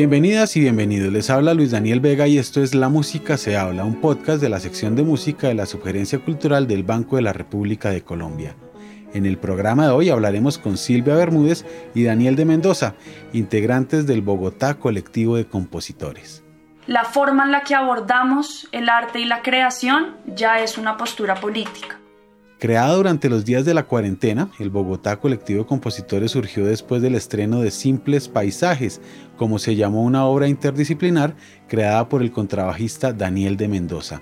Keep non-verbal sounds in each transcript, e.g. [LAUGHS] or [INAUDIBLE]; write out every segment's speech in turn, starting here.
Bienvenidas y bienvenidos, les habla Luis Daniel Vega y esto es La Música se habla, un podcast de la sección de música de la Sugerencia Cultural del Banco de la República de Colombia. En el programa de hoy hablaremos con Silvia Bermúdez y Daniel de Mendoza, integrantes del Bogotá Colectivo de Compositores. La forma en la que abordamos el arte y la creación ya es una postura política. Creada durante los días de la cuarentena, el Bogotá Colectivo de Compositores surgió después del estreno de Simples Paisajes, como se llamó una obra interdisciplinar creada por el contrabajista Daniel de Mendoza.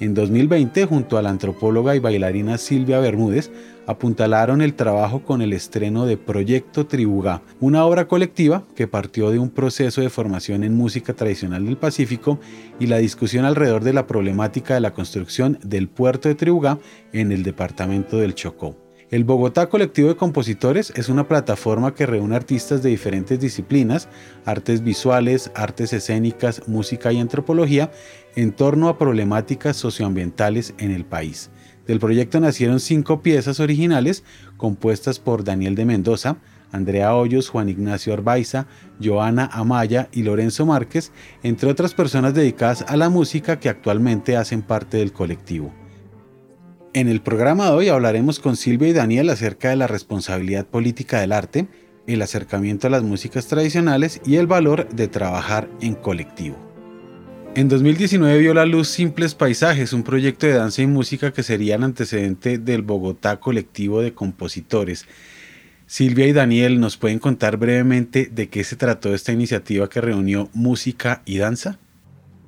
En 2020, junto a la antropóloga y bailarina Silvia Bermúdez, apuntalaron el trabajo con el estreno de Proyecto Tribugá, una obra colectiva que partió de un proceso de formación en música tradicional del Pacífico y la discusión alrededor de la problemática de la construcción del puerto de Tribugá en el departamento del Chocó. El Bogotá Colectivo de Compositores es una plataforma que reúne artistas de diferentes disciplinas, artes visuales, artes escénicas, música y antropología, en torno a problemáticas socioambientales en el país. Del proyecto nacieron cinco piezas originales compuestas por Daniel de Mendoza, Andrea Hoyos, Juan Ignacio Arbaiza, Joana Amaya y Lorenzo Márquez, entre otras personas dedicadas a la música que actualmente hacen parte del colectivo. En el programa de hoy hablaremos con Silvia y Daniel acerca de la responsabilidad política del arte, el acercamiento a las músicas tradicionales y el valor de trabajar en colectivo. En 2019 vio la luz Simples Paisajes, un proyecto de danza y música que sería el antecedente del Bogotá Colectivo de Compositores. Silvia y Daniel, ¿nos pueden contar brevemente de qué se trató esta iniciativa que reunió música y danza?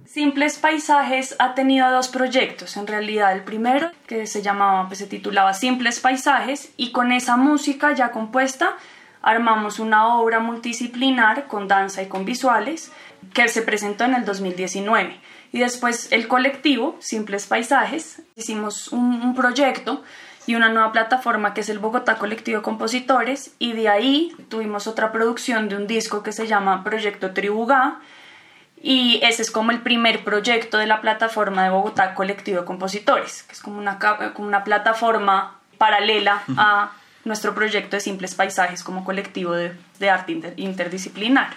Simples Paisajes ha tenido dos proyectos, en realidad el primero que se llamaba, pues se titulaba Simples Paisajes y con esa música ya compuesta armamos una obra multidisciplinar con danza y con visuales que se presentó en el 2019. Y después el colectivo, Simples Paisajes, hicimos un, proyecto y una nueva plataforma que es el Bogotá Colectivo de Compositores. Y de ahí tuvimos otra producción de un disco que se llama Proyecto Tribugá y ese es como el primer proyecto de la plataforma de Bogotá Colectivo de Compositores, que es como una, como una plataforma paralela a nuestro proyecto de Simples Paisajes como colectivo de, arte interdisciplinar.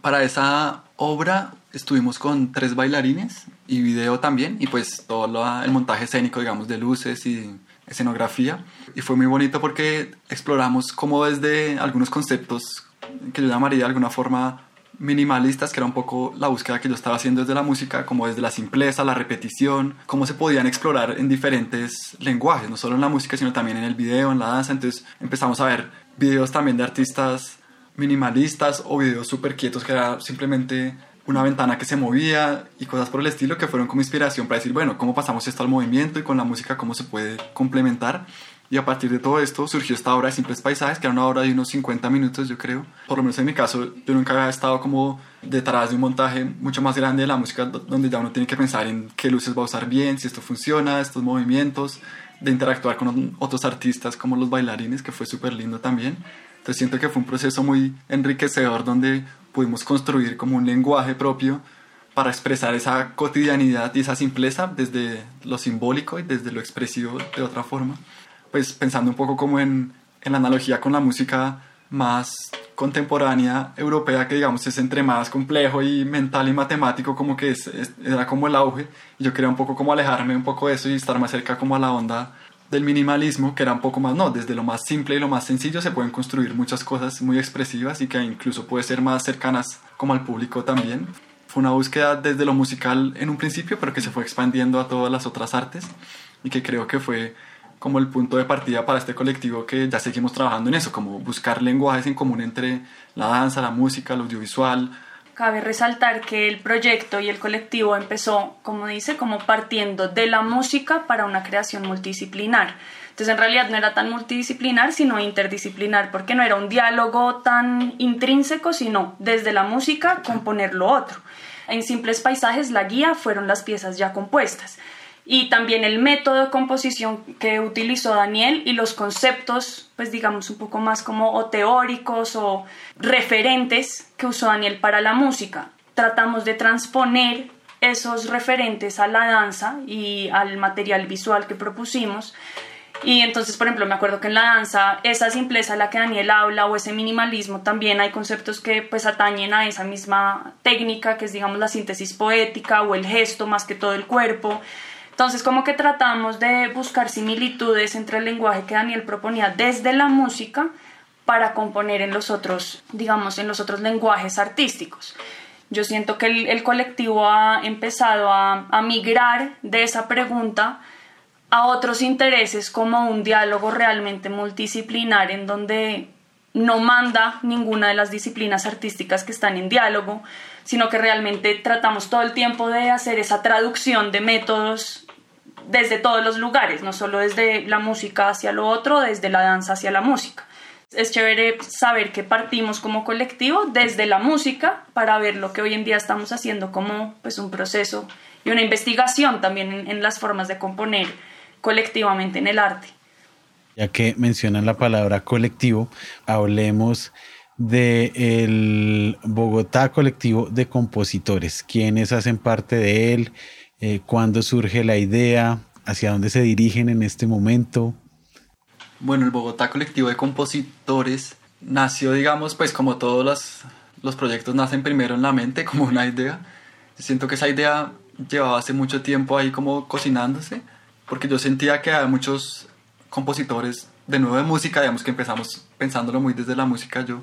Para esa obra estuvimos con tres bailarines y video también, y pues todo el montaje escénico, digamos, de luces y escenografía. Y fue muy bonito porque exploramos cómo desde algunos conceptos que yo llamaría de alguna forma minimalistas, que era un poco la búsqueda que yo estaba haciendo desde la música, como desde la simpleza, la repetición, cómo se podían explorar en diferentes lenguajes, no solo en la música, sino también en el video, en la danza. Entonces empezamos a ver videos también de artistas minimalistas o videos súper quietos que era simplemente una ventana que se movía y cosas por el estilo que fueron como inspiración para decir, bueno, ¿cómo pasamos esto al movimiento y con la música cómo se puede complementar? Y a partir de todo esto surgió esta obra de Simples Paisajes, que era una obra de unos 50 minutos, yo creo. Por lo menos en mi caso, yo nunca había estado como detrás de un montaje mucho más grande de la música, donde ya uno tiene que pensar en qué luces va a usar bien, si esto funciona, estos movimientos, de interactuar con otros artistas como los bailarines, que fue súper lindo también. Entonces siento que fue un proceso muy enriquecedor donde pudimos construir como un lenguaje propio para expresar esa cotidianidad y esa simpleza desde lo simbólico y desde lo expresivo de otra forma. Pues pensando un poco como en, en la analogía con la música más contemporánea europea que digamos es entre más complejo y mental y matemático como que es, era como el auge y yo quería un poco como alejarme un poco de eso y estar más cerca como a la onda del minimalismo, que era un poco más, no, desde lo más simple y lo más sencillo se pueden construir muchas cosas muy expresivas y que incluso puede ser más cercanas como al público también. Fue una búsqueda desde lo musical en un principio, pero que se fue expandiendo a todas las otras artes y que creo que fue como el punto de partida para este colectivo que ya seguimos trabajando en eso, como buscar lenguajes en común entre la danza, la música, el audiovisual, Cabe resaltar que el proyecto y el colectivo empezó, como dice, como partiendo de la música para una creación multidisciplinar. Entonces en realidad no era tan multidisciplinar, sino interdisciplinar, porque no era un diálogo tan intrínseco, sino desde la música componer lo otro. En simples paisajes la guía fueron las piezas ya compuestas y también el método de composición que utilizó Daniel y los conceptos, pues digamos un poco más como o teóricos o referentes que usó Daniel para la música. Tratamos de transponer esos referentes a la danza y al material visual que propusimos Y entonces, por ejemplo, me acuerdo que en la danza, esa simpleza a la que Daniel habla o ese minimalismo, también hay conceptos que pues atañen a esa misma técnica, que es digamos la síntesis poética o el gesto más que todo el cuerpo. Entonces, como que tratamos de buscar similitudes entre el lenguaje que Daniel proponía desde la música para componer en los otros, digamos, en los otros lenguajes artísticos. Yo siento que el, colectivo ha empezado a, a migrar de esa pregunta a otros intereses como un diálogo realmente multidisciplinar en donde no manda ninguna de las disciplinas artísticas que están en diálogo, sino que realmente tratamos todo el tiempo de hacer esa traducción de métodos desde todos los lugares, no solo desde la música hacia lo otro, desde la danza hacia la música. Es chévere saber que partimos como colectivo desde la música para ver lo que hoy en día estamos haciendo como pues, un proceso y una investigación también en, en las formas de componer colectivamente en el arte. Ya que mencionan la palabra colectivo, hablemos del Bogotá Colectivo de Compositores. ¿Quiénes hacen parte de él? Eh, ¿Cuándo surge la idea? ¿Hacia dónde se dirigen en este momento? Bueno, el Bogotá Colectivo de Compositores nació, digamos, pues como todos los, los proyectos nacen primero en la mente, [LAUGHS] como una idea. Siento que esa idea llevaba hace mucho tiempo ahí como cocinándose, porque yo sentía que había muchos compositores de nuevo de música, digamos que empezamos pensándolo muy desde la música yo.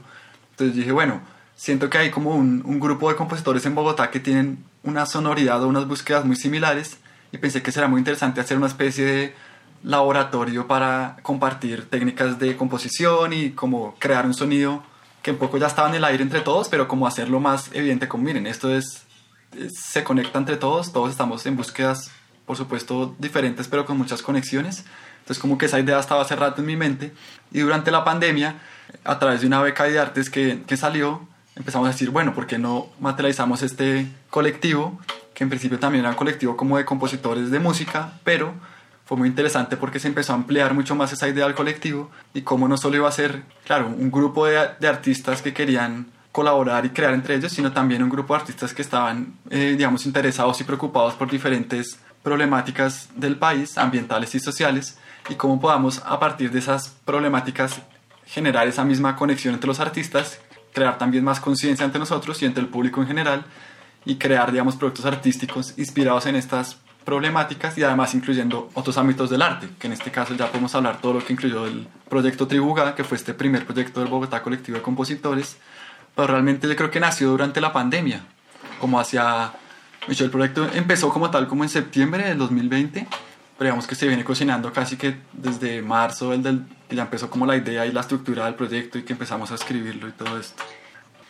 Entonces dije, bueno, siento que hay como un, un grupo de compositores en Bogotá que tienen una sonoridad o unas búsquedas muy similares y pensé que será muy interesante hacer una especie de laboratorio para compartir técnicas de composición y como crear un sonido que un poco ya estaba en el aire entre todos, pero como hacerlo más evidente, como miren, esto es, se conecta entre todos, todos estamos en búsquedas, por supuesto, diferentes, pero con muchas conexiones. Entonces como que esa idea estaba hace rato en mi mente y durante la pandemia, a través de una beca de artes que, que salió, empezamos a decir, bueno, ¿por qué no materializamos este colectivo? Que en principio también era un colectivo como de compositores de música, pero fue muy interesante porque se empezó a ampliar mucho más esa idea del colectivo y cómo no solo iba a ser, claro, un grupo de, de artistas que querían colaborar y crear entre ellos, sino también un grupo de artistas que estaban, eh, digamos, interesados y preocupados por diferentes problemáticas del país, ambientales y sociales, y cómo podamos a partir de esas problemáticas generar esa misma conexión entre los artistas crear también más conciencia ante nosotros y ante el público en general y crear, digamos, productos artísticos inspirados en estas problemáticas y además incluyendo otros ámbitos del arte, que en este caso ya podemos hablar todo lo que incluyó el proyecto Tribuga, que fue este primer proyecto del Bogotá Colectivo de Compositores, pero realmente yo creo que nació durante la pandemia, como hacia... El proyecto empezó como tal como en septiembre del 2020 pero digamos que se viene cocinando casi que desde marzo, el del, que ya empezó como la idea y la estructura del proyecto y que empezamos a escribirlo y todo esto.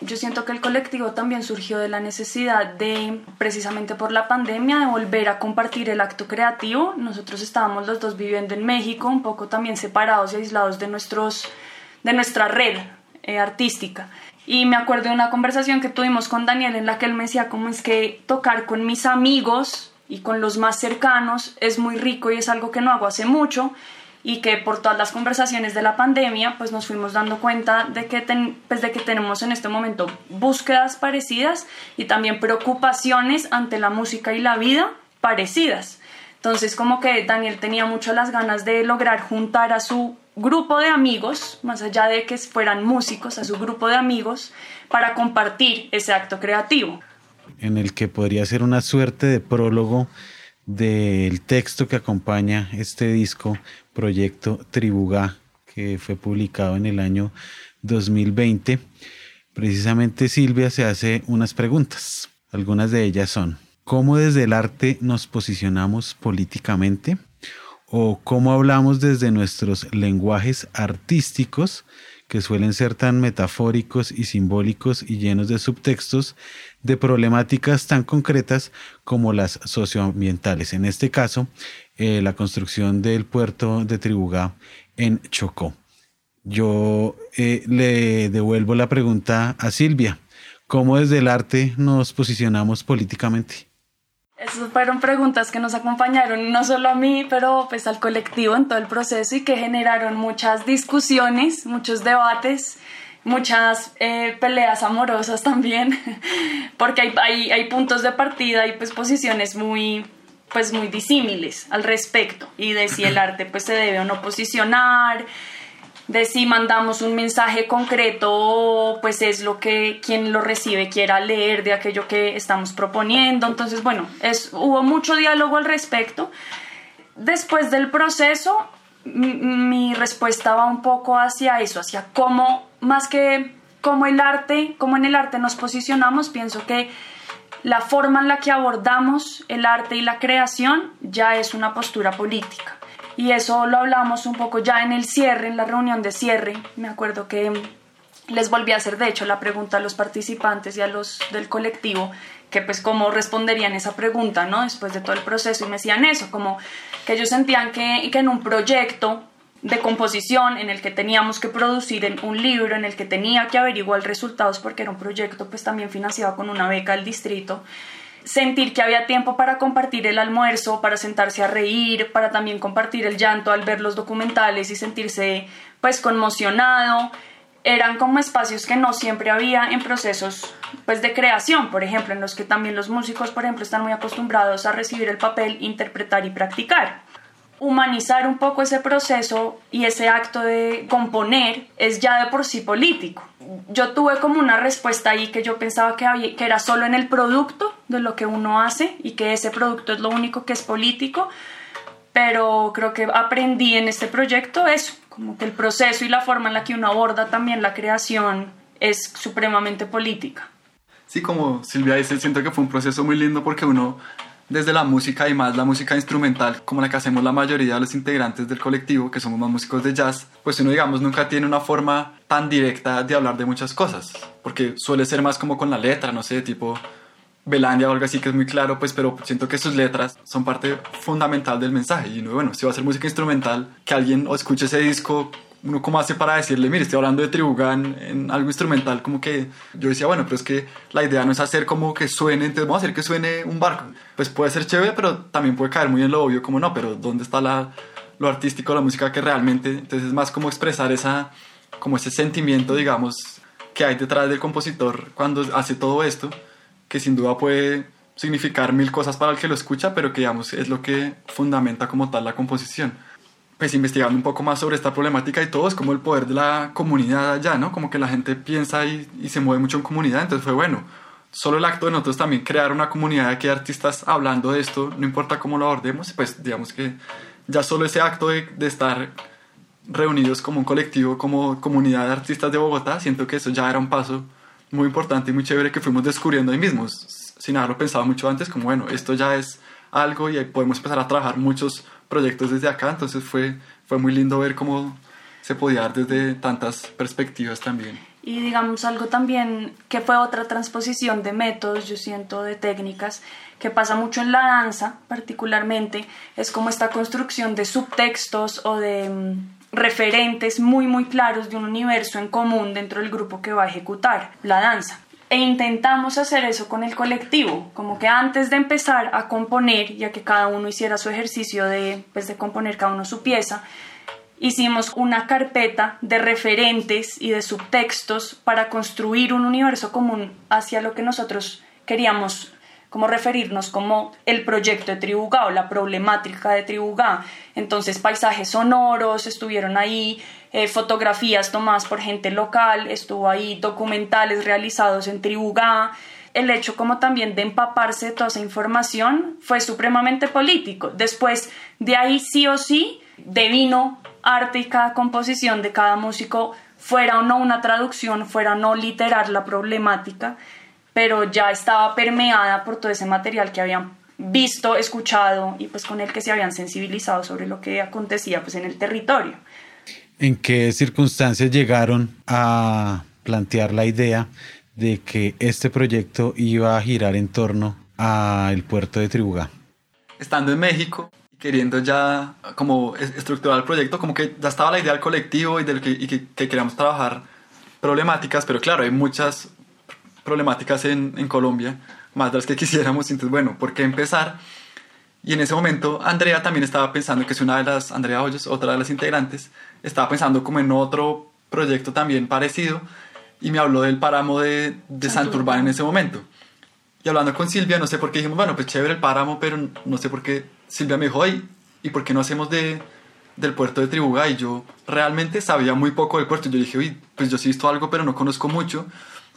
Yo siento que el colectivo también surgió de la necesidad de, precisamente por la pandemia, de volver a compartir el acto creativo. Nosotros estábamos los dos viviendo en México, un poco también separados y aislados de, nuestros, de nuestra red eh, artística. Y me acuerdo de una conversación que tuvimos con Daniel en la que él me decía cómo es que tocar con mis amigos y con los más cercanos es muy rico y es algo que no hago hace mucho y que por todas las conversaciones de la pandemia pues nos fuimos dando cuenta de que, pues de que tenemos en este momento búsquedas parecidas y también preocupaciones ante la música y la vida parecidas. Entonces como que Daniel tenía mucho las ganas de lograr juntar a su grupo de amigos, más allá de que fueran músicos, a su grupo de amigos, para compartir ese acto creativo en el que podría ser una suerte de prólogo del texto que acompaña este disco, Proyecto Tribugá, que fue publicado en el año 2020. Precisamente Silvia se hace unas preguntas. Algunas de ellas son, ¿cómo desde el arte nos posicionamos políticamente? ¿O cómo hablamos desde nuestros lenguajes artísticos que suelen ser tan metafóricos y simbólicos y llenos de subtextos de problemáticas tan concretas como las socioambientales. En este caso, eh, la construcción del puerto de Tribugá en Chocó. Yo eh, le devuelvo la pregunta a Silvia. ¿Cómo desde el arte nos posicionamos políticamente? Esas fueron preguntas que nos acompañaron no solo a mí, pero pues al colectivo en todo el proceso y que generaron muchas discusiones, muchos debates, muchas eh, peleas amorosas también, [LAUGHS] porque hay, hay, hay, puntos de partida y pues posiciones muy pues muy disímiles al respecto. Y de si el arte pues se debe o no posicionar, de si mandamos un mensaje concreto, pues es lo que quien lo recibe quiera leer de aquello que estamos proponiendo. Entonces, bueno, hubo mucho diálogo al respecto. Después del proceso, mi respuesta va un poco hacia eso, hacia cómo, más que cómo el arte, cómo en el arte nos posicionamos, pienso que la forma en la que abordamos el arte y la creación ya es una postura política. Y eso lo hablamos un poco ya en el cierre, en la reunión de cierre. Me acuerdo que les volví a hacer, de hecho, la pregunta a los participantes y a los del colectivo, que pues cómo responderían esa pregunta, ¿no? Después de todo el proceso y me decían eso, como que ellos sentían que, que en un proyecto de composición en el que teníamos que producir un libro, en el que tenía que averiguar resultados porque era un proyecto pues también financiado con una beca del distrito, sentir que había tiempo para compartir el almuerzo, para sentarse a reír, para también compartir el llanto al ver los documentales y sentirse pues conmocionado, eran como espacios que no siempre había en procesos pues de creación, por ejemplo, en los que también los músicos, por ejemplo, están muy acostumbrados a recibir el papel, interpretar y practicar humanizar un poco ese proceso y ese acto de componer es ya de por sí político. Yo tuve como una respuesta ahí que yo pensaba que, que era solo en el producto de lo que uno hace y que ese producto es lo único que es político, pero creo que aprendí en este proyecto eso, como que el proceso y la forma en la que uno aborda también la creación es supremamente política. Sí, como Silvia dice, siento que fue un proceso muy lindo porque uno desde la música y más la música instrumental, como la que hacemos la mayoría de los integrantes del colectivo, que somos más músicos de jazz, pues uno, digamos, nunca tiene una forma tan directa de hablar de muchas cosas, porque suele ser más como con la letra, no sé, tipo Belandia o algo así que es muy claro, pues, pero siento que sus letras son parte fundamental del mensaje. Y bueno, si va a ser música instrumental, que alguien escuche ese disco uno cómo hace para decirle, mire, estoy hablando de Tribugán en algo instrumental, como que yo decía, bueno, pero es que la idea no es hacer como que suene, entonces vamos a hacer que suene un barco. Pues puede ser chévere, pero también puede caer muy en lo obvio, como no, pero ¿dónde está la, lo artístico, la música que realmente, entonces es más como expresar esa, como ese sentimiento, digamos, que hay detrás del compositor cuando hace todo esto, que sin duda puede significar mil cosas para el que lo escucha, pero que digamos es lo que fundamenta como tal la composición pues investigando un poco más sobre esta problemática y todo, es como el poder de la comunidad allá, ¿no? Como que la gente piensa y, se mueve mucho en comunidad, entonces fue bueno. Solo el acto de nosotros también crear una comunidad de aquí de artistas hablando de esto, no importa cómo lo abordemos, pues digamos que ya solo ese acto de, de estar reunidos como un colectivo, como comunidad de artistas de Bogotá, siento que eso ya era un paso muy importante y muy chévere que fuimos descubriendo ahí mismos, sin haberlo pensado mucho antes, como bueno, esto ya es algo y podemos empezar a trabajar muchos proyectos desde acá, entonces fue, fue muy lindo ver cómo se podía dar desde tantas perspectivas también. Y digamos algo también que fue otra transposición de métodos, yo siento, de técnicas, que pasa mucho en la danza particularmente, es como esta construcción de subtextos o de mm, referentes muy muy claros de un universo en común dentro del grupo que va a ejecutar la danza e intentamos hacer eso con el colectivo, como que antes de empezar a componer, ya que cada uno hiciera su ejercicio de, pues, de componer cada uno su pieza, hicimos una carpeta de referentes y de subtextos para construir un universo común hacia lo que nosotros queríamos como referirnos como el proyecto de Tribugá o la problemática de Tribugá. Entonces paisajes sonoros estuvieron ahí, eh, fotografías tomadas por gente local, estuvo ahí documentales realizados en Tribugá. El hecho como también de empaparse toda esa información fue supremamente político. Después de ahí sí o sí devino arte y cada composición de cada músico fuera o no una traducción, fuera o no literar la problemática, pero ya estaba permeada por todo ese material que habían visto, escuchado y pues con el que se habían sensibilizado sobre lo que acontecía pues en el territorio. ¿En qué circunstancias llegaron a plantear la idea de que este proyecto iba a girar en torno al puerto de Tribugá? Estando en México, queriendo ya como estructurar el proyecto, como que ya estaba la idea del colectivo y, del que, y que, queríamos trabajar problemáticas, pero claro, hay muchas problemáticas en, en Colombia, más de las que [LAUGHS] quisiéramos, entonces bueno, ¿por qué empezar? Y en ese momento Andrea también estaba pensando que es una de las, Andrea Hoyos, otra de las integrantes, estaba pensando como en otro proyecto también parecido y me habló del páramo de, de Santurbán en ese momento. Y hablando con Silvia, no sé por qué dijimos, bueno, pues chévere el páramo, pero no sé por qué Silvia me dijo, ¿y, ¿y por qué no hacemos de, del puerto de Tribugá? Y yo realmente sabía muy poco del puerto. Yo dije, uy, pues yo sí he visto algo, pero no conozco mucho,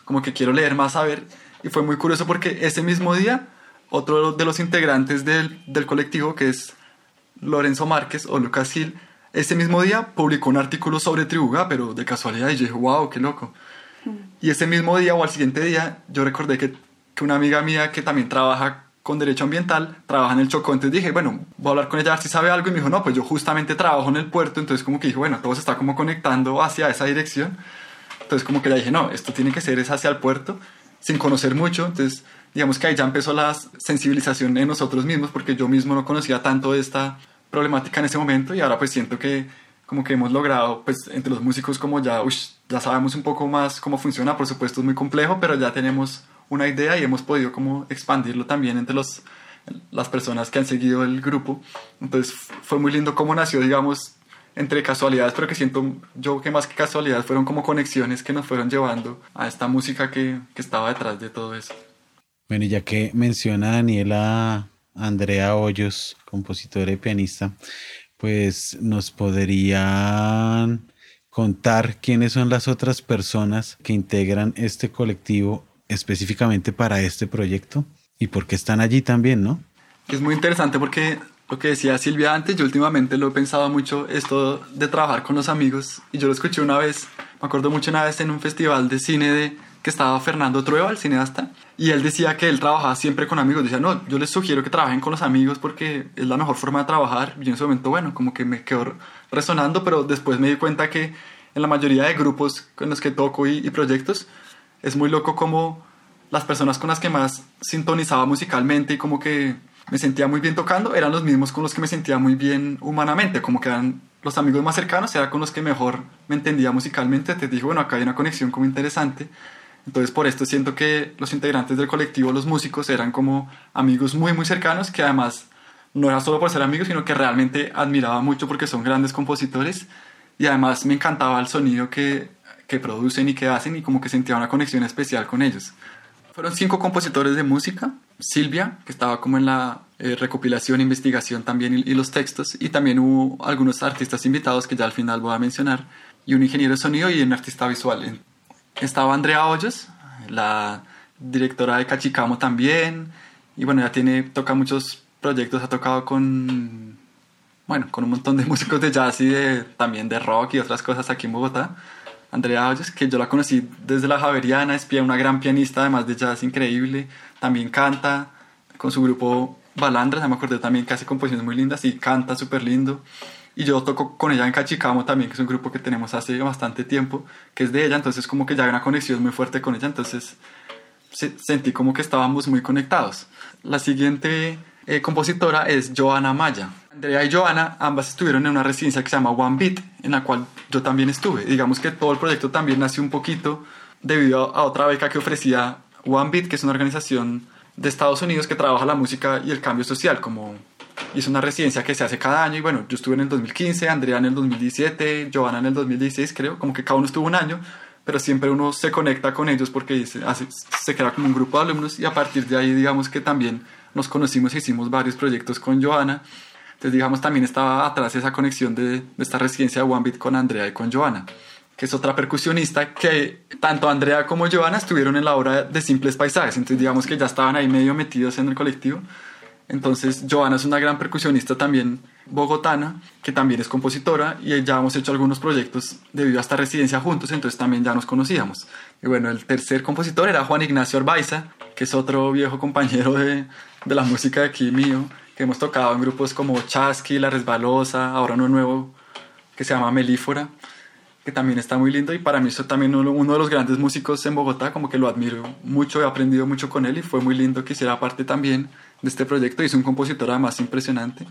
como que quiero leer más, a ver. Y fue muy curioso porque ese mismo día, otro de los integrantes del, del colectivo, que es Lorenzo Márquez o Lucas Gil, ese mismo día publicó un artículo sobre Tribugá, pero de casualidad, y yo dije, wow, qué loco. Y ese mismo día o al siguiente día, yo recordé que, que una amiga mía que también trabaja con derecho ambiental, trabaja en el Chocó, entonces dije, bueno, voy a hablar con ella a ver si sabe algo, y me dijo, no, pues yo justamente trabajo en el puerto, entonces como que dije, bueno, todo se está como conectando hacia esa dirección, entonces como que le dije, no, esto tiene que ser es hacia el puerto, sin conocer mucho, entonces digamos que ahí ya empezó la sensibilización en nosotros mismos, porque yo mismo no conocía tanto de esta problemática en ese momento, y ahora pues siento que como que hemos logrado, pues entre los músicos como ya, ush, ya sabemos un poco más cómo funciona, por supuesto es muy complejo, pero ya tenemos una idea y hemos podido como expandirlo también entre los, las personas que han seguido el grupo. Entonces fue muy lindo cómo nació, digamos, entre casualidades, pero que siento yo que más que casualidades fueron como conexiones que nos fueron llevando a esta música que, que estaba detrás de todo eso. Bueno, y ya que menciona Daniela Andrea Hoyos, compositora y pianista, pues nos podrían contar quiénes son las otras personas que integran este colectivo específicamente para este proyecto y por qué están allí también, ¿no? Es muy interesante porque lo que decía Silvia antes, yo últimamente lo he pensado mucho, esto de trabajar con los amigos, y yo lo escuché una vez, me acuerdo mucho una vez en un festival de cine de, que estaba Fernando Trueba, el cineasta, y él decía que él trabajaba siempre con amigos, decía, no, yo les sugiero que trabajen con los amigos porque es la mejor forma de trabajar, y en ese momento, bueno, como que me quedó resonando, pero después me di cuenta que en la mayoría de grupos con los que toco y, y proyectos, es muy loco como las personas con las que más sintonizaba musicalmente y como que me sentía muy bien tocando eran los mismos con los que me sentía muy bien humanamente, como que eran los amigos más cercanos, era con los que mejor me entendía musicalmente. Te dije, bueno, acá hay una conexión como interesante. Entonces por esto siento que los integrantes del colectivo, los músicos, eran como amigos muy, muy cercanos, que además no era solo por ser amigos, sino que realmente admiraba mucho porque son grandes compositores y además me encantaba el sonido que, que producen y que hacen y como que sentía una conexión especial con ellos. Fueron cinco compositores de música, Silvia, que estaba como en la eh, recopilación, investigación también y, los textos, y también hubo algunos artistas invitados que ya al final voy a mencionar, y un ingeniero de sonido y un artista visual. Estaba Andrea Hoyos, la directora de Cachicamo también, y bueno, ya tiene, toca muchos proyectos, ha tocado con, bueno, con un montón de [LAUGHS] músicos de jazz y de, también de rock y otras cosas aquí en Bogotá. Andrea Hoyos, que yo la conocí desde la Javeriana, es una gran pianista, además de jazz increíble, también canta con su grupo Balandra, ya me acordé también que hace composiciones muy lindas y canta súper lindo. Y yo toco con ella en Cachicamo también, que es un grupo que tenemos hace bastante tiempo, que es de ella, entonces como que ya hay una conexión muy fuerte con ella, entonces sentí como que estábamos muy conectados. La siguiente eh, compositora es Joana Maya. Andrea y Joana ambas estuvieron en una residencia que se llama One Beat, en la cual yo también estuve. Digamos que todo el proyecto también nació un poquito debido a otra beca que ofrecía One Beat, que es una organización de Estados Unidos que trabaja la música y el cambio social, como y es una residencia que se hace cada año y bueno, yo estuve en el 2015, Andrea en el 2017, Joana en el 2016 creo, como que cada uno estuvo un año, pero siempre uno se conecta con ellos porque se, hace, se crea como un grupo de alumnos y a partir de ahí digamos que también nos conocimos y hicimos varios proyectos con Joana. Entonces, digamos, también estaba atrás esa conexión de, de esta residencia de One Beat con Andrea y con Joana, que es otra percusionista que tanto Andrea como Joana estuvieron en la obra de Simples Paisajes. Entonces, digamos que ya estaban ahí medio metidos en el colectivo. Entonces, Joana es una gran percusionista también bogotana, que también es compositora, y ya hemos hecho algunos proyectos debido a esta residencia juntos, entonces también ya nos conocíamos. Y bueno, el tercer compositor era Juan Ignacio Arbaiza, que es otro viejo compañero de, de la música de aquí mío, que hemos tocado en grupos como Chasqui, La Resbalosa, ahora uno nuevo que se llama Melífora, que también está muy lindo y para mí es también uno, de los grandes músicos en Bogotá, como que lo admiro mucho, he aprendido mucho con él y fue muy lindo que hiciera parte también de este proyecto y es un compositor además impresionante.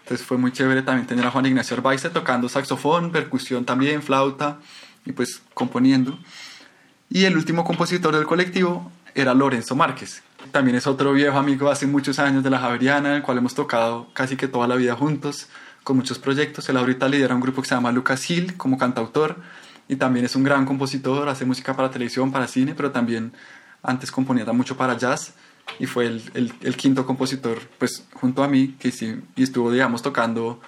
Entonces fue muy chévere también tener a Juan Ignacio Arbaiza tocando saxofón, percusión también, flauta y pues componiendo. Y el último compositor del colectivo era Lorenzo Márquez. También es otro viejo amigo hace muchos años de la Javeriana, el cual hemos tocado casi que toda la vida juntos, con muchos proyectos. Él ahorita lidera un grupo que se llama Lucas Gil como cantautor y también es un gran compositor, hace música para televisión, para cine, pero también antes componía mucho para jazz y fue el, el, quinto compositor, pues junto a mí, que sí, y estuvo, digamos, tocando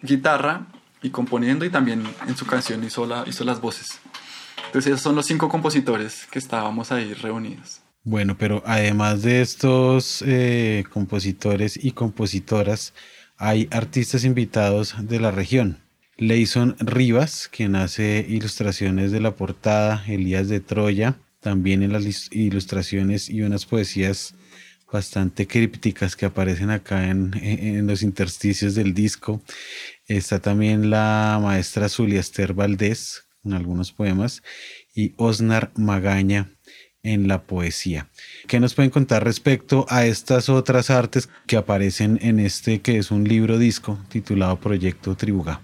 guitarra y componiendo y también en su canción hizo, la, hizo las voces. Entonces esos son los cinco compositores que estábamos ahí reunidos. Bueno, pero además de estos eh, compositores y compositoras, hay artistas invitados de la región. Leison Rivas, quien hace ilustraciones de la portada, Elías de Troya, también en las ilustraciones y unas poesías bastante crípticas que aparecen acá en, en, los intersticios del disco. Está también la maestra Zulia Esther Valdés en algunos poemas y Osnar Magaña en la poesía. ¿Qué nos pueden contar respecto a estas otras artes que aparecen en este que es un libro disco titulado Proyecto Tribuga?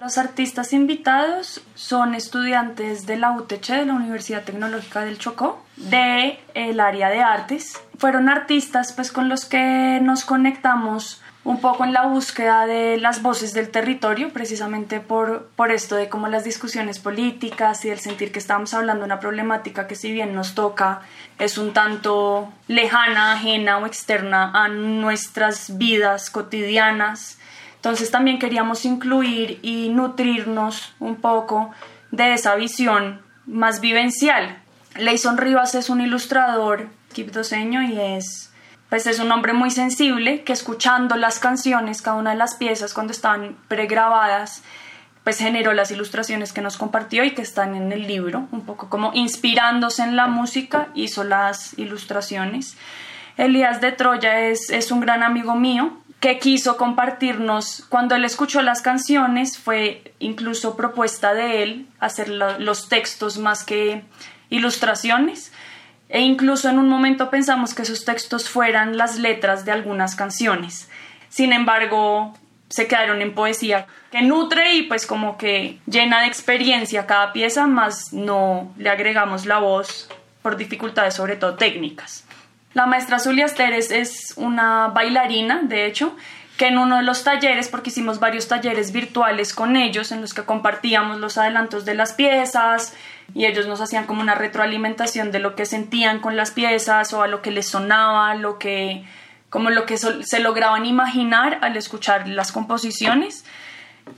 Los artistas invitados son estudiantes de la UTC, de la Universidad Tecnológica del Chocó, de el área de artes. Fueron artistas pues con los que nos conectamos un poco en la búsqueda de las voces del territorio, precisamente por, por esto de cómo las discusiones políticas y el sentir que estamos hablando de una problemática que si bien nos toca, es un tanto lejana, ajena o externa a nuestras vidas cotidianas. Entonces también queríamos incluir y nutrirnos un poco de esa visión más vivencial. Leison Rivas es un ilustrador quibdoseño y es pues es un hombre muy sensible que escuchando las canciones, cada una de las piezas cuando estaban pregrabadas, pues generó las ilustraciones que nos compartió y que están en el libro, un poco como inspirándose en la música, hizo las ilustraciones. Elías de Troya es, es un gran amigo mío que quiso compartirnos, cuando él escuchó las canciones, fue incluso propuesta de él hacer los textos más que ilustraciones e incluso en un momento pensamos que esos textos fueran las letras de algunas canciones. Sin embargo, se quedaron en poesía que nutre y pues como que llena de experiencia cada pieza, más no le agregamos la voz por dificultades sobre todo técnicas. La maestra Zulia Steres es una bailarina, de hecho, que en uno de los talleres, porque hicimos varios talleres virtuales con ellos en los que compartíamos los adelantos de las piezas y ellos nos hacían como una retroalimentación de lo que sentían con las piezas o a lo que les sonaba, lo que como lo que se lograban imaginar al escuchar las composiciones.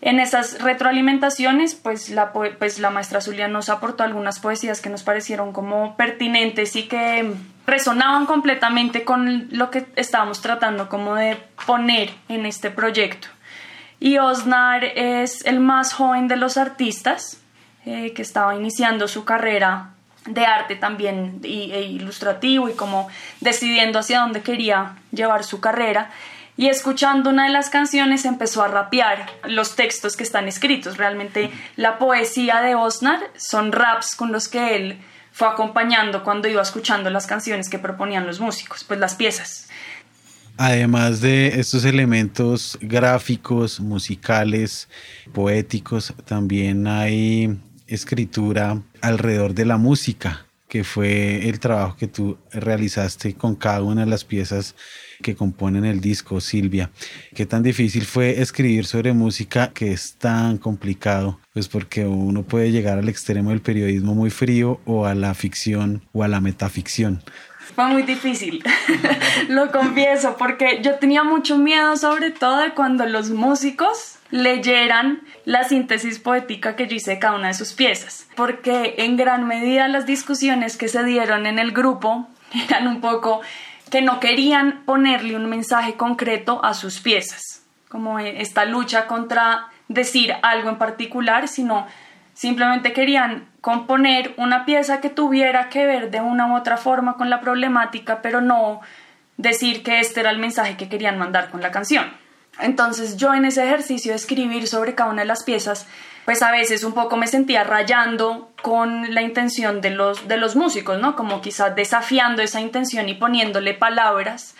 En esas retroalimentaciones, pues la, pues la maestra Zulia nos aportó algunas poesías que nos parecieron como pertinentes y que resonaban completamente con lo que estábamos tratando como de poner en este proyecto. Y Osnar es el más joven de los artistas eh, que estaba iniciando su carrera de arte también y, e ilustrativo y como decidiendo hacia dónde quería llevar su carrera y escuchando una de las canciones empezó a rapear los textos que están escritos. Realmente la poesía de Osnar son raps con los que él fue acompañando cuando iba escuchando las canciones que proponían los músicos, pues las piezas. Además de estos elementos gráficos, musicales, poéticos, también hay escritura alrededor de la música, que fue el trabajo que tú realizaste con cada una de las piezas que componen el disco, Silvia. ¿Qué tan difícil fue escribir sobre música que es tan complicado? Pues porque uno puede llegar al extremo del periodismo muy frío o a la ficción o a la metaficción. Fue muy difícil, [LAUGHS] lo confieso, porque yo tenía mucho miedo sobre todo cuando los músicos leyeran la síntesis poética que yo hice de cada una de sus piezas, porque en gran medida las discusiones que se dieron en el grupo [LAUGHS] eran un poco que no querían ponerle un mensaje concreto a sus piezas, como esta lucha contra decir algo en particular, sino simplemente querían componer una pieza que tuviera que ver de una u otra forma con la problemática, pero no decir que este era el mensaje que querían mandar con la canción. Entonces yo en ese ejercicio de escribir sobre cada una de las piezas, pues a veces un poco me sentía rayando con la intención de los, de los músicos, ¿no? Como quizás desafiando esa intención y poniéndole palabras,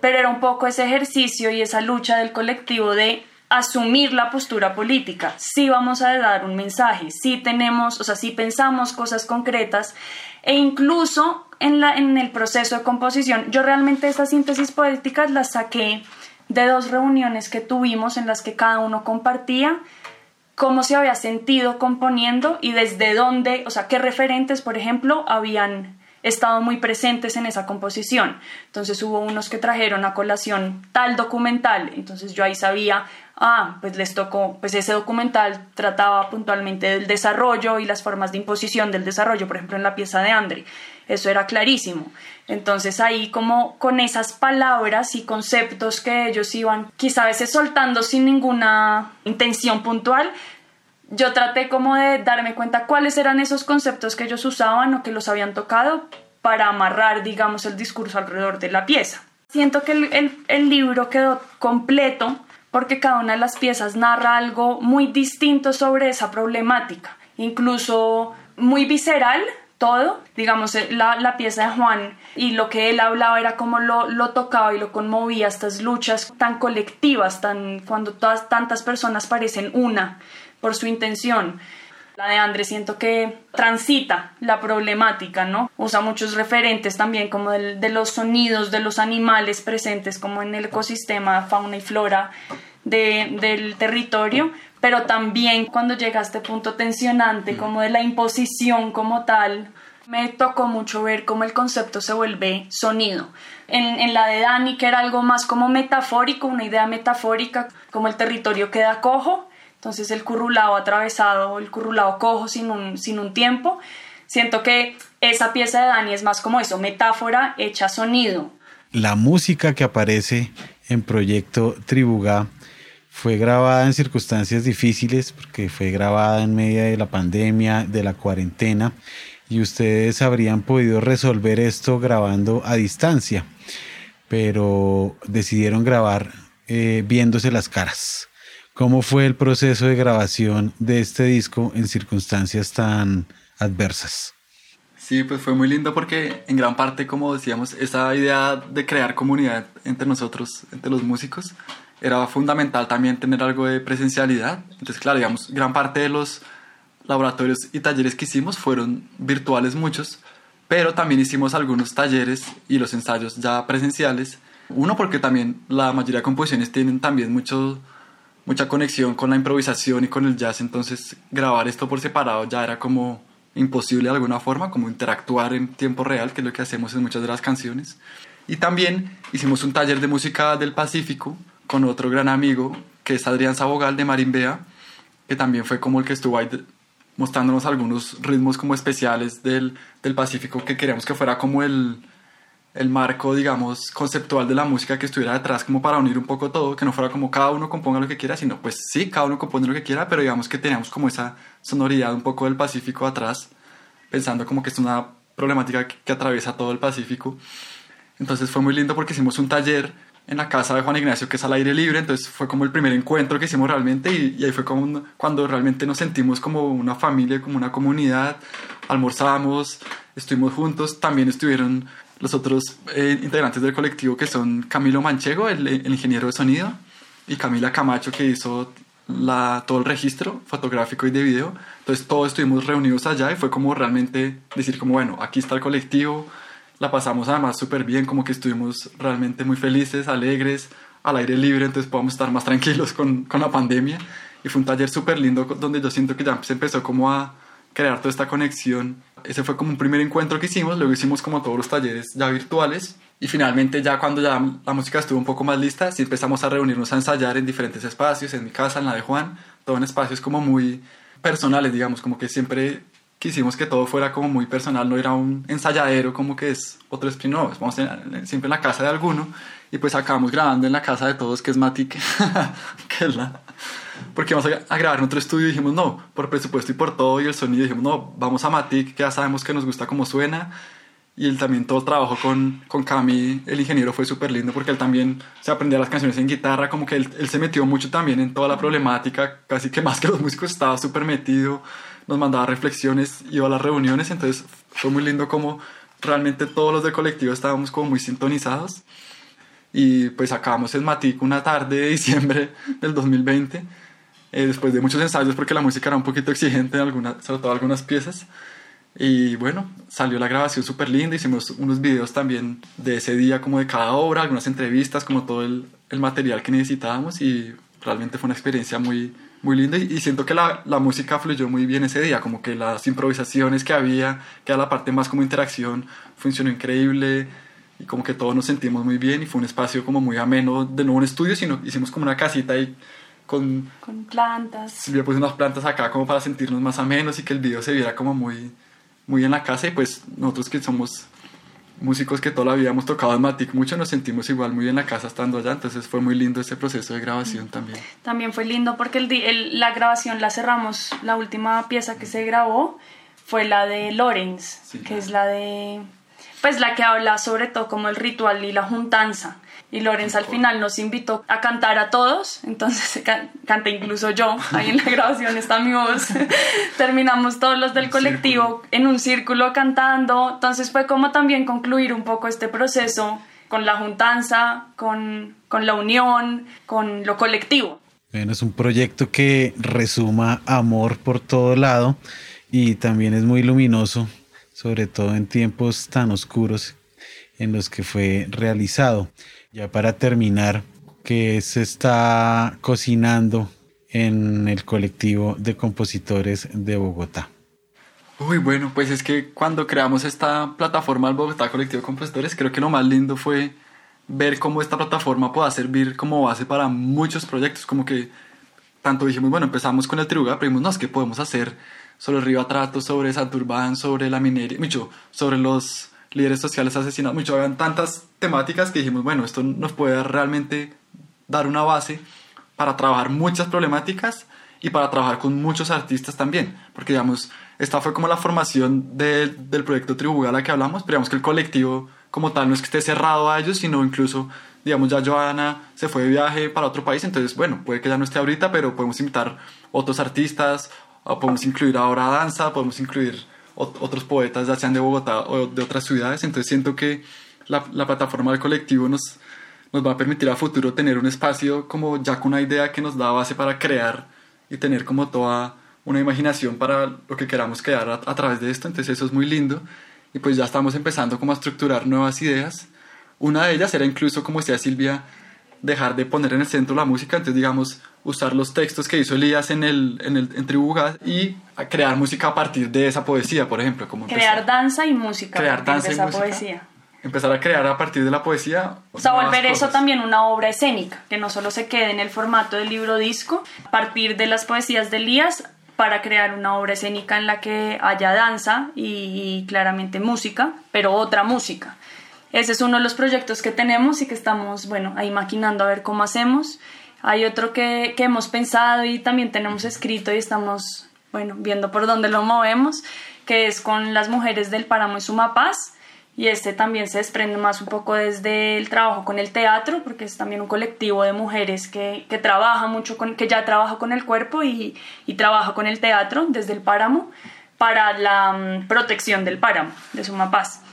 pero era un poco ese ejercicio y esa lucha del colectivo de asumir la postura política. Sí vamos a dar un mensaje, sí tenemos, o sea, sí pensamos cosas concretas e incluso en, la, en el proceso de composición, yo realmente estas síntesis poéticas las saqué de dos reuniones que tuvimos en las que cada uno compartía cómo se había sentido componiendo y desde dónde, o sea, qué referentes, por ejemplo, habían estado muy presentes en esa composición. Entonces hubo unos que trajeron a colación tal documental, entonces yo ahí sabía, ah, pues les tocó, pues ese documental trataba puntualmente del desarrollo y las formas de imposición del desarrollo, por ejemplo en la pieza de Andre, eso era clarísimo. Entonces ahí como con esas palabras y conceptos que ellos iban quizá a veces soltando sin ninguna intención puntual, yo traté como de darme cuenta cuáles eran esos conceptos que ellos usaban o que los habían tocado para amarrar, digamos, el discurso alrededor de la pieza. Siento que el, el, libro quedó completo porque cada una de las piezas narra algo muy distinto sobre esa problemática, incluso muy visceral todo, digamos, eh, la, la, pieza de Juan y lo que él hablaba era como lo, lo, tocaba y lo conmovía, estas luchas tan colectivas, tan, cuando todas tantas personas parecen una por su intención. La de Andrés siento que transita la problemática, ¿no? Usa muchos referentes también como de los sonidos de los animales presentes como en el ecosistema, fauna y flora del territorio, pero también cuando llega a este punto tensionante mm. como de la imposición como tal, me tocó mucho ver cómo el concepto se vuelve sonido. En, en, la de Dani, que era algo más como metafórico, una idea metafórica, como el territorio queda cojo, entonces el currulado atravesado, el currulado cojo sin un, sin un tiempo. Siento que esa pieza de Dani es más como eso, metáfora hecha sonido. La música que aparece en Proyecto Tribugá fue grabada en circunstancias difíciles porque fue grabada en medio de la pandemia, de la cuarentena y ustedes habrían podido resolver esto grabando a distancia, pero decidieron grabar eh, viéndose las caras. ¿Cómo fue el proceso de grabación de este disco en circunstancias tan adversas? Sí, pues fue muy lindo porque en gran parte, como decíamos, esa idea de crear comunidad entre nosotros, entre los músicos, era fundamental también tener algo de presencialidad. Entonces, claro, digamos, gran parte de los laboratorios y talleres que hicimos fueron virtuales muchos, pero también hicimos algunos talleres y los ensayos ya presenciales. Uno porque también la mayoría de composiciones tienen también mucho mucha conexión con la improvisación y con el jazz, entonces grabar esto por separado ya era como imposible de alguna forma, como interactuar en tiempo real, que es lo que hacemos en muchas de las canciones. Y también hicimos un taller de música del Pacífico con otro gran amigo, que es Adrián Sabogal de Marimbea, que también fue como el que estuvo ahí mostrándonos algunos ritmos como especiales del, del Pacífico que queríamos que fuera como el, el marco, digamos, conceptual de la música que estuviera detrás, como para unir un poco todo, que no fuera como cada uno componga lo que quiera, sino pues sí, cada uno compone lo que quiera, pero digamos que teníamos como esa sonoridad un poco del Pacífico atrás, pensando como que es una problemática que, atraviesa todo el Pacífico. Entonces fue muy lindo porque hicimos un taller en la casa de Juan Ignacio, que es al aire libre, entonces fue como el primer encuentro que hicimos realmente y, ahí fue como cuando realmente nos sentimos como una familia, como una comunidad, almorzamos, estuvimos juntos, también estuvieron los otros eh, integrantes del colectivo que son Camilo Manchego, el, ingeniero de sonido, y Camila Camacho que hizo la, todo el registro fotográfico y de video. Entonces todos estuvimos reunidos allá y fue como realmente decir como bueno, aquí está el colectivo, la pasamos además súper bien, como que estuvimos realmente muy felices, alegres, al aire libre, entonces podemos estar más tranquilos con, con la pandemia. Y fue un taller súper lindo donde yo siento que ya se empezó como a crear toda esta conexión ese fue como un primer encuentro que hicimos, luego hicimos como todos los talleres ya virtuales y finalmente ya cuando ya la música estuvo un poco más lista, sí empezamos a reunirnos a ensayar en diferentes espacios, en mi casa, en la de Juan, todo en espacios como muy personales, digamos, como que siempre quisimos que todo fuera como muy personal, no era un ensayadero como que es otro spin no, vamos siempre en la casa de alguno y pues acabamos grabando en la casa de todos que es Matic, [LAUGHS] que es la porque vamos a, grabar en otro estudio dijimos no, por presupuesto y por todo y el sonido dijimos no, vamos a Matic, que ya sabemos que nos gusta cómo suena y él también todo el trabajo con, con Cami, el ingeniero, fue súper lindo porque él también se aprendía las canciones en guitarra, como que él, él, se metió mucho también en toda la problemática, casi que más que los músicos estaba súper metido, nos mandaba reflexiones, iba a las reuniones, entonces fue muy lindo como realmente todos los del colectivo estábamos como muy sintonizados. Y pues acabamos en Matic una tarde de diciembre del 2020 eh, después de muchos ensayos porque la música era un poquito exigente, en algunas, sobre todo algunas piezas. Y bueno, salió la grabación súper linda, hicimos unos videos también de ese día, como de cada obra, algunas entrevistas, como todo el, el material que necesitábamos y realmente fue una experiencia muy, muy lindo y, siento que la, la, música fluyó muy bien ese día, como que las improvisaciones que había, que era la parte más como interacción, funcionó increíble y como que todos nos sentimos muy bien y fue un espacio como muy ameno, de nuevo un estudio, sino hicimos como una casita ahí con, con plantas. Silvia puso unas plantas acá como para sentirnos más amenos y que el video se viera como muy, muy en la casa y pues nosotros que somos músicos que toda la vida hemos tocado en Matic mucho, nos sentimos igual muy en la casa estando allá, entonces fue muy lindo ese proceso de grabación también. También fue lindo porque el, la grabación la cerramos, la última pieza que se grabó fue la de Lorenz, que es la de, pues la que habla sobre todo como el ritual y la juntanza y Lorenz al final nos invitó a cantar a todos, entonces canté incluso yo, ahí en la grabación está mi voz, [LAUGHS] terminamos todos los del colectivo en un círculo cantando, entonces fue como también concluir un poco este proceso con la juntanza, con, con la unión, con lo colectivo. Bueno, es un proyecto que resuma amor por todo lado y también es muy luminoso, sobre todo en tiempos tan oscuros en los que fue realizado. Ya para terminar, ¿qué se está cocinando en el colectivo de compositores de Bogotá? Uy, bueno, pues es que cuando creamos esta plataforma del Bogotá Colectivo de Compositores, creo que lo más lindo fue ver cómo esta plataforma pueda servir como base para muchos proyectos, como que tanto dijimos, bueno, empezamos con el Tribuga, pero dijimos, no, es que podemos hacer sobre río Atrato, sobre Santurbán, sobre la minería, mucho, sobre los líderes sociales asesinados, mucho, habían tantas temáticas que dijimos, bueno, esto nos puede realmente dar una base para trabajar muchas problemáticas y para trabajar con muchos artistas también, porque digamos, esta fue como la formación del proyecto Tribu a la que hablamos, pero digamos que el colectivo como tal no es que esté cerrado a ellos, sino incluso, digamos, ya Joana se fue de viaje para otro país, entonces, bueno, puede que ya no esté ahorita, pero podemos invitar otros artistas, podemos incluir ahora danza, podemos incluir otros poetas, ya sean de Bogotá o de otras ciudades. Entonces siento que la, la, plataforma del colectivo nos, nos va a permitir a futuro tener un espacio como ya con una idea que nos da base para crear y tener como toda una imaginación para lo que queramos crear a, a través de esto. Entonces eso es muy lindo. Y pues ya estamos empezando como a estructurar nuevas ideas. Una de ellas era incluso, como decía Silvia, dejar de poner en el centro la música, entonces digamos, usar los textos que hizo Elías en, el, en, el, en y crear música a partir de esa poesía, por ejemplo. Como crear danza y música crear danza de esa poesía. Empezar a crear a partir de la poesía. O sea, volver eso también una obra escénica, que no solo se quede en el formato del libro disco, a partir de las poesías de Elías para crear una obra escénica en la que haya danza y claramente música, pero otra música. Ese es uno de los proyectos que tenemos y que estamos, bueno, ahí maquinando a ver cómo hacemos. Hay otro que, que hemos pensado y también tenemos escrito y estamos, bueno, viendo por dónde lo movemos, que es con las mujeres del Páramo y Sumapaz. Y este también se desprende más un poco desde el trabajo con el teatro, porque es también un colectivo de mujeres que, que trabaja mucho, con, que ya trabaja con el cuerpo y, y trabaja con el teatro desde el páramo para la mm, protección del páramo de Sumapaz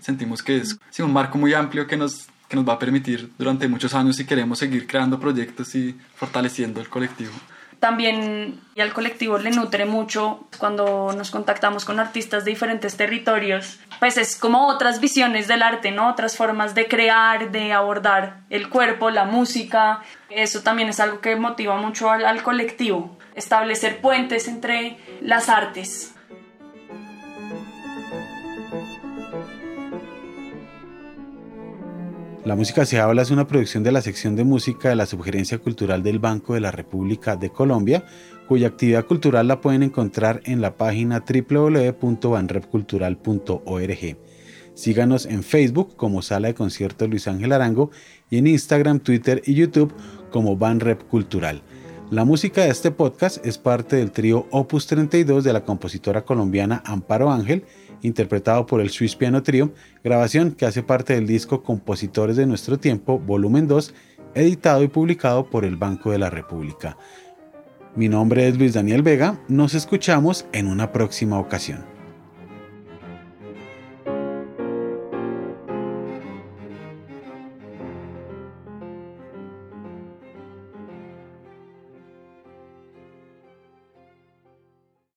sentimos que es un marco muy amplio que nos, que nos va a permitir durante muchos años si queremos seguir creando proyectos y fortaleciendo el colectivo. También y al colectivo le nutre mucho cuando nos contactamos con artistas de diferentes territorios, pues es como otras visiones del arte, ¿no? Otras formas de crear, de abordar el cuerpo, la música. Eso también es algo que motiva mucho al, al colectivo, establecer puentes entre las artes. La música se habla es una producción de la sección de música de la Subgerencia Cultural del Banco de la República de Colombia, cuya actividad cultural la pueden encontrar en la página www.banrepcultural.org. Síganos en Facebook como Sala de Conciertos Luis Ángel Arango y en Instagram, Twitter y YouTube como Banrep Cultural. La música de este podcast es parte del trío Opus 32 de la compositora colombiana Amparo Ángel interpretado por el Swiss Piano Trio, grabación que hace parte del disco Compositores de Nuestro Tiempo, volumen 2, editado y publicado por el Banco de la República. Mi nombre es Luis Daniel Vega, nos escuchamos en una próxima ocasión.